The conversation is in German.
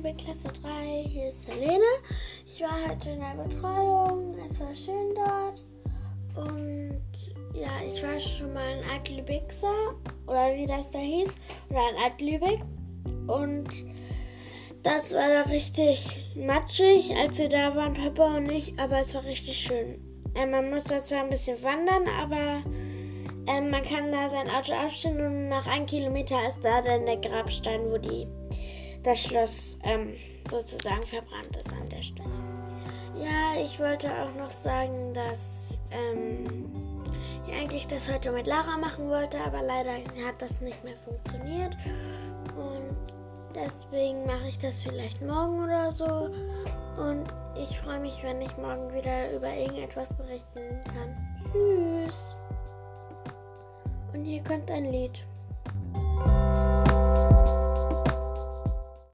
Klasse 3. Hier ist Helene. Ich war heute in der Betreuung. Es war schön dort. Und ja, ich war schon mal in Alt-Lübeckser. Oder wie das da hieß. Oder in Alt-Lübeck. Und das war da richtig matschig, als wir da waren, Papa und ich. Aber es war richtig schön. Äh, man muss da zwar ein bisschen wandern, aber ähm, man kann da sein Auto abstellen und nach einem Kilometer ist da dann der Grabstein, wo die, das Schloss ähm, sozusagen verbrannt ist an der Stelle. Ja, ich wollte auch noch sagen, dass ähm, ich eigentlich das heute mit Lara machen wollte, aber leider hat das nicht mehr funktioniert. Und deswegen mache ich das vielleicht morgen oder so. Und ich freue mich, wenn ich morgen wieder über irgendetwas berichten kann. Tschüss. Und hier kommt ein Lied.